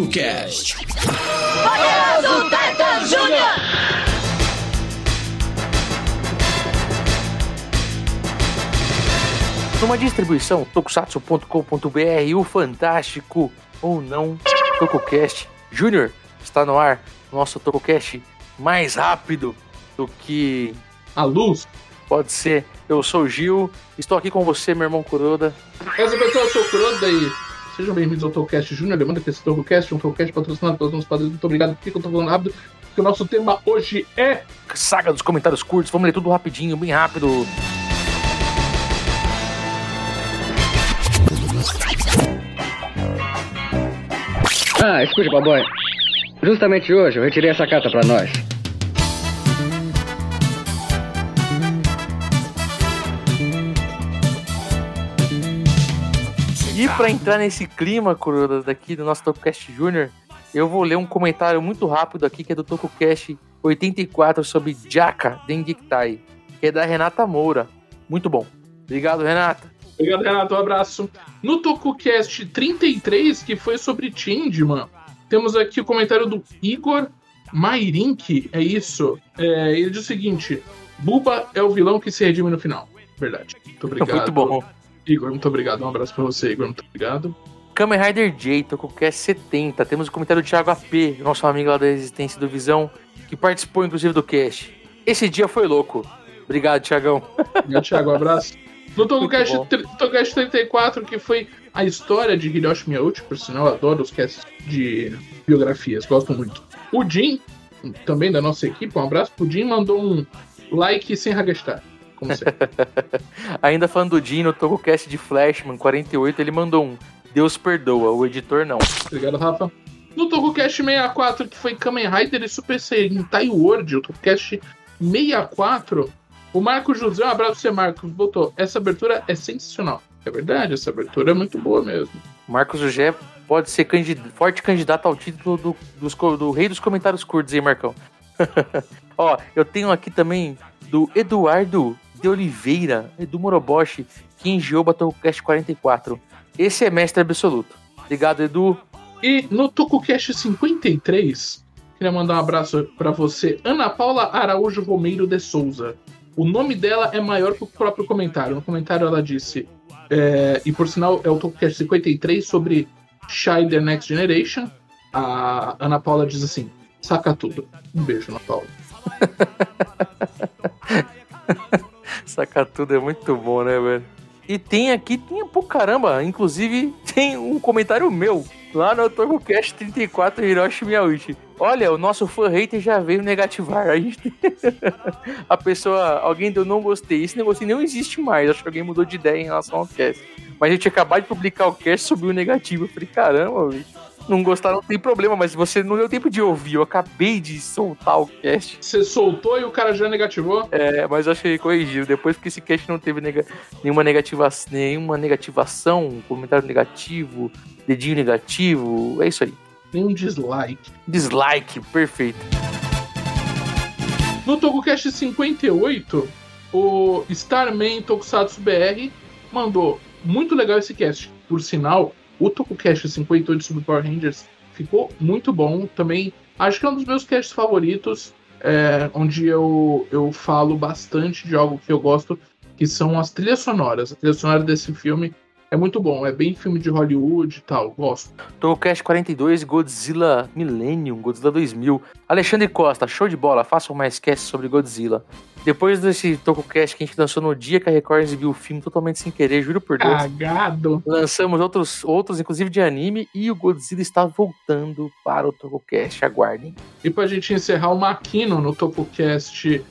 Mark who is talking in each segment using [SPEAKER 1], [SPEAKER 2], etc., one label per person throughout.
[SPEAKER 1] TokuCast.
[SPEAKER 2] Poderoso Titan Júnior!
[SPEAKER 3] Numa distribuição tokusatsu.com.br, o fantástico ou não TokuCast Júnior está no ar, nosso TokuCast mais rápido do que
[SPEAKER 4] A luz.
[SPEAKER 3] pode ser. Eu sou o Gil, estou aqui com você, meu irmão Kuroda.
[SPEAKER 4] Essa pessoa eu sou o Kuroda e sejam bem-vindos ao Tolcast Júnior. Lembrando que esse Tolcast é um Tolcast patrocinado pelos nossos padrinhos. Muito obrigado. Por que eu tô falando rápido? Porque o nosso tema hoje é
[SPEAKER 3] Saga dos comentários curtos, vamos ler tudo rapidinho, bem rápido.
[SPEAKER 5] Ah, escute, Baboy. Justamente hoje eu retirei essa carta pra nós.
[SPEAKER 3] E pra entrar nesse clima, Kuroda, daqui do nosso TokuCast Júnior, eu vou ler um comentário muito rápido aqui que é do TokuCast 84 sobre Jaka Dengitai, que é da Renata Moura. Muito bom. Obrigado, Renata.
[SPEAKER 4] Obrigado, Renato. Um abraço. No TokuCast 33, que foi sobre Changeman, temos aqui o comentário do Igor Mairink. É isso. É, ele diz o seguinte: Buba é o vilão que se redime no final. Verdade. Muito obrigado.
[SPEAKER 3] Muito bom.
[SPEAKER 4] Igor, muito obrigado. Um abraço pra você, Igor. Muito obrigado.
[SPEAKER 3] Kamen Rider J, TokuCast 70. Temos o comentário do Thiago AP, nosso amigo lá da Resistência do Visão, que participou inclusive do cast. Esse dia foi louco. Obrigado, Thiagão.
[SPEAKER 4] Obrigado, Thiago. Um abraço. No Tokocast,
[SPEAKER 3] bom.
[SPEAKER 4] tri- Tokocast 34, que foi a história de Hiroshi Miyauchi, por sinal, adoro os casts de biografias, gosto muito. O Jim, também da nossa equipe, um abraço pro Jim, mandou um like sem ragastar, como sempre.
[SPEAKER 3] Ainda falando do Dino, TokuCast de Flashman 48, ele mandou um. Deus perdoa, o editor não.
[SPEAKER 4] Obrigado, Rafa. No Tokocast 64, que foi Kamen Rider e Super Sentai World, o Tokocast 64, o Marco José, um abraço pra você, Marcos, botou, essa abertura é sensacional. É verdade, essa abertura é muito boa mesmo.
[SPEAKER 3] Marcos José pode ser candid- forte candidato ao título do, dos do rei dos comentários curtos, hein, Marcão? Ó, eu tenho aqui também do Eduardo de Oliveira, Edu Moroboshi, que enviou o TokuCast 44. Esse é mestre absoluto. Obrigado, Edu.
[SPEAKER 4] E no TokuCast 53, queria mandar um abraço pra você, Ana Paula Araújo Romeiro de Souza. O nome dela é maior que o próprio comentário. No comentário ela disse, é, e por sinal é o TokuCast 53 sobre Shy The Next Generation. A Ana Paula diz assim: saca tudo. Um beijo, Ana Paula.
[SPEAKER 3] Sacar tudo é muito bom, né, velho? E tem aqui, tem por caramba, inclusive tem um comentário meu lá no TokuCast 34 Hiroshi Miyauchi. Olha, o nosso fã hater já veio negativar. A gente a pessoa, alguém deu não gostei. Esse negócio não existe mais. Acho que alguém mudou de ideia em relação ao cast. Mas a gente acabou de publicar o cast sobre o negativo. Eu falei, caramba, bicho. Não gostar não tem problema, mas você não deu tempo de ouvir. Eu acabei de soltar o cast.
[SPEAKER 4] Você soltou e o cara já negativou?
[SPEAKER 3] É, mas eu achei que corrigiu. Depois que esse cast não teve nega- nenhuma, negativa, nenhuma negativação, comentário negativo, dedinho negativo, é isso aí.
[SPEAKER 4] Nenhum dislike.
[SPEAKER 3] Dislike, perfeito.
[SPEAKER 4] No TokuCast 58, o Starman Tokusatsu BR mandou muito legal esse cast. Por sinal, o TokuCast 58 sobre Power Rangers ficou muito bom. Também acho que é um dos meus casts favoritos, é, onde eu, eu falo bastante de algo que eu gosto, que são as trilhas sonoras. A trilha sonora desse filme é muito bom, é bem filme de Hollywood e tal, gosto.
[SPEAKER 3] Tocast 42, Godzilla Millennium, Godzilla 2000. Alexandre Costa, show de bola, façam mais cast sobre Godzilla. Depois desse TokuCast que a gente lançou no dia que a Record exibiu o filme totalmente sem querer, juro por Deus.
[SPEAKER 4] Cagado!
[SPEAKER 3] Lançamos outros, outros, inclusive de anime, e o Godzilla está voltando para o TokuCast. Aguardem.
[SPEAKER 4] E pra gente encerrar o Makino no TopoCast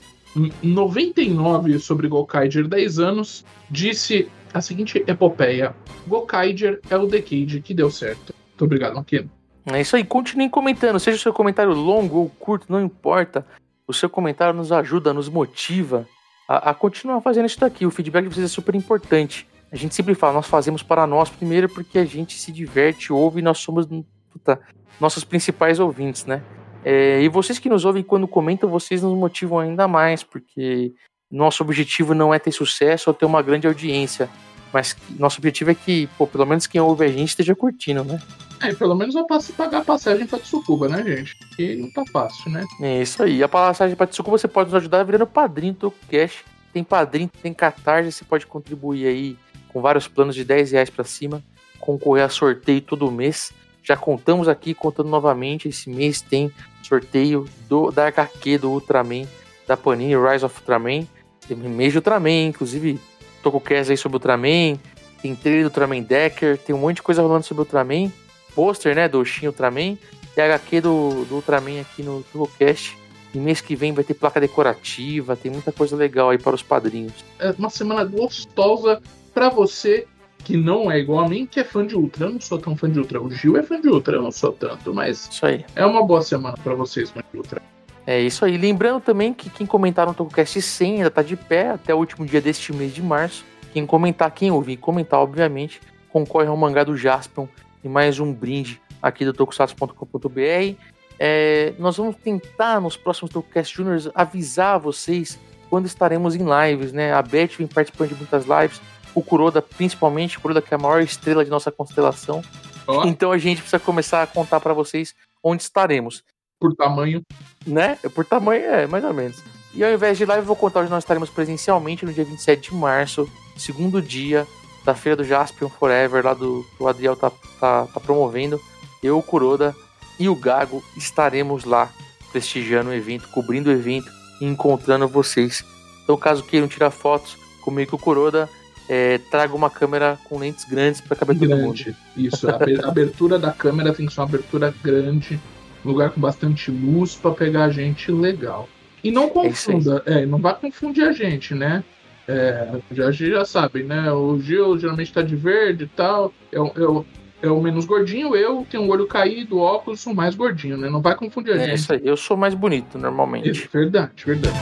[SPEAKER 4] 99 sobre Gokaiger 10 anos, disse a seguinte epopeia: Gokaiger é o Decade que deu certo. Muito obrigado, Makino.
[SPEAKER 3] É isso aí, continuem comentando, seja o seu comentário longo ou curto, não importa. O seu comentário nos ajuda, nos motiva a, a continuar fazendo isso daqui. O feedback de vocês é super importante. A gente sempre fala, nós fazemos para nós primeiro porque a gente se diverte, ouve e nós somos puta, nossos principais ouvintes, né? É, e vocês que nos ouvem quando comentam, vocês nos motivam ainda mais, porque nosso objetivo não é ter sucesso ou ter uma grande audiência, mas nosso objetivo é que, pô, pelo menos quem ouve a gente esteja curtindo, né?
[SPEAKER 4] É, pelo menos eu passo pagar a passagem pra Tsukuba, né, gente? Que não tá fácil, né?
[SPEAKER 3] É isso aí. A passagem pra Tsukuba você pode nos ajudar virando padrinho do Cash. Tem padrinho, tem catarse, você pode contribuir aí com vários planos de 10 reais pra cima. Concorrer a sorteio todo mês. Já contamos aqui, contando novamente, esse mês tem sorteio do, da HQ do Ultraman, da Panini Rise of Ultraman. Tem mês de Ultraman, inclusive tô com o Cass aí sobre Ultraman. Tem trailer do Ultraman Decker, tem um monte de coisa rolando sobre Ultraman pôster, né, do Shin Ultraman e HQ do, do Ultraman aqui no Tullocast. E mês que vem vai ter placa decorativa, tem muita coisa legal aí para os padrinhos.
[SPEAKER 4] É uma semana gostosa para você que não é igual a mim, que é fã de Ultra. Eu não sou tão fã de Ultra. O Gil é fã de Ultra, eu não sou tanto, mas
[SPEAKER 3] Isso aí.
[SPEAKER 4] é uma boa semana para vocês, fã de Ultra.
[SPEAKER 3] É isso aí. Lembrando também que quem comentar no TocoCast 100 ainda tá de pé até o último dia deste mês de março. Quem comentar, quem ouvir comentar, obviamente, concorre ao mangá do Jaspion e mais um brinde aqui do tokusatsu.com.br. É, nós vamos tentar nos próximos TokuCast Juniors avisar vocês quando estaremos em lives, né? A Beth vem participando de muitas lives, o Kuroda principalmente, o Kuroda que é a maior estrela de nossa constelação.
[SPEAKER 4] Ó,
[SPEAKER 3] Então a gente precisa começar a contar para vocês onde estaremos,
[SPEAKER 4] por tamanho.
[SPEAKER 3] né? Por tamanho, é, mais ou menos. E ao invés de live, eu vou contar onde nós estaremos presencialmente no dia 27 de março, segundo dia da Feira do Jaspion Forever, lá do que o Adriel tá, tá, tá promovendo. Eu, o Kuroda e o Gago estaremos lá prestigiando o evento, cobrindo o evento e encontrando vocês. Então, caso queiram tirar fotos comigo com o Kuroda, é, traga uma câmera com lentes grandes para caber todo mundo.
[SPEAKER 4] Grande. Isso, a abe- a abertura da câmera tem que ser uma abertura grande, lugar com bastante luz para pegar a gente legal. E não
[SPEAKER 3] É
[SPEAKER 4] confunda, é, não vai confundir a gente, né? É, já, já sabem, né? O Gil geralmente tá de verde e tal. É, o- é, o- é o menos gordinho, eu tenho um olho caído, óculos, sou mais gordinho, né? Não vai confundir a
[SPEAKER 3] É
[SPEAKER 4] gente.
[SPEAKER 3] isso aí. Eu sou mais bonito normalmente.
[SPEAKER 4] Isso, verdade, verdade.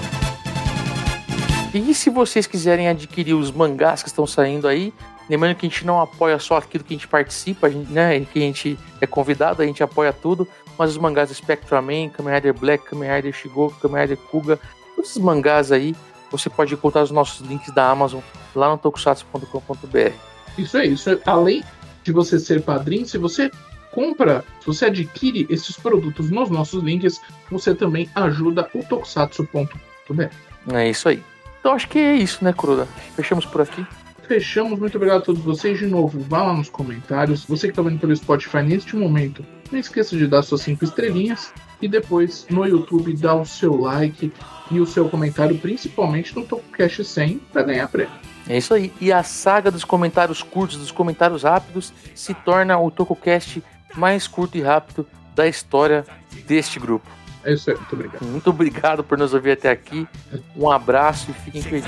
[SPEAKER 3] E se vocês quiserem adquirir os mangás que estão saindo aí, lembrando que a gente não apoia só aquilo que a gente participa, a gente, né, que a gente é convidado, a gente apoia tudo, mas os mangás do Spectraman, Kamen Rider Black, Kamen Rider Shigoku, Kamen Rider Kuga, todos esses mangás aí, você pode encontrar os nossos links da Amazon lá no tokusatsu.com.br.
[SPEAKER 4] Isso é isso. Além de você ser padrinho, se você compra, se você adquire esses produtos nos nossos links, você também ajuda o tokusatsu.br.
[SPEAKER 3] É isso aí. Então acho que é isso, né, Kuroda? Fechamos por aqui.
[SPEAKER 4] Fechamos, muito obrigado a todos vocês. De novo, vá lá nos comentários. Você que está vendo pelo Spotify neste momento, não esqueça de dar suas cinco estrelinhas. E depois no YouTube, dá o seu like e o seu comentário, principalmente no TokuCast 100, para ganhar prêmio.
[SPEAKER 3] É isso aí. E a saga dos comentários curtos, dos comentários rápidos, se torna o TokuCast mais curto e rápido da história deste grupo.
[SPEAKER 4] É isso aí, muito obrigado.
[SPEAKER 3] Muito obrigado por nos ouvir até aqui. Um abraço e fiquem felizes.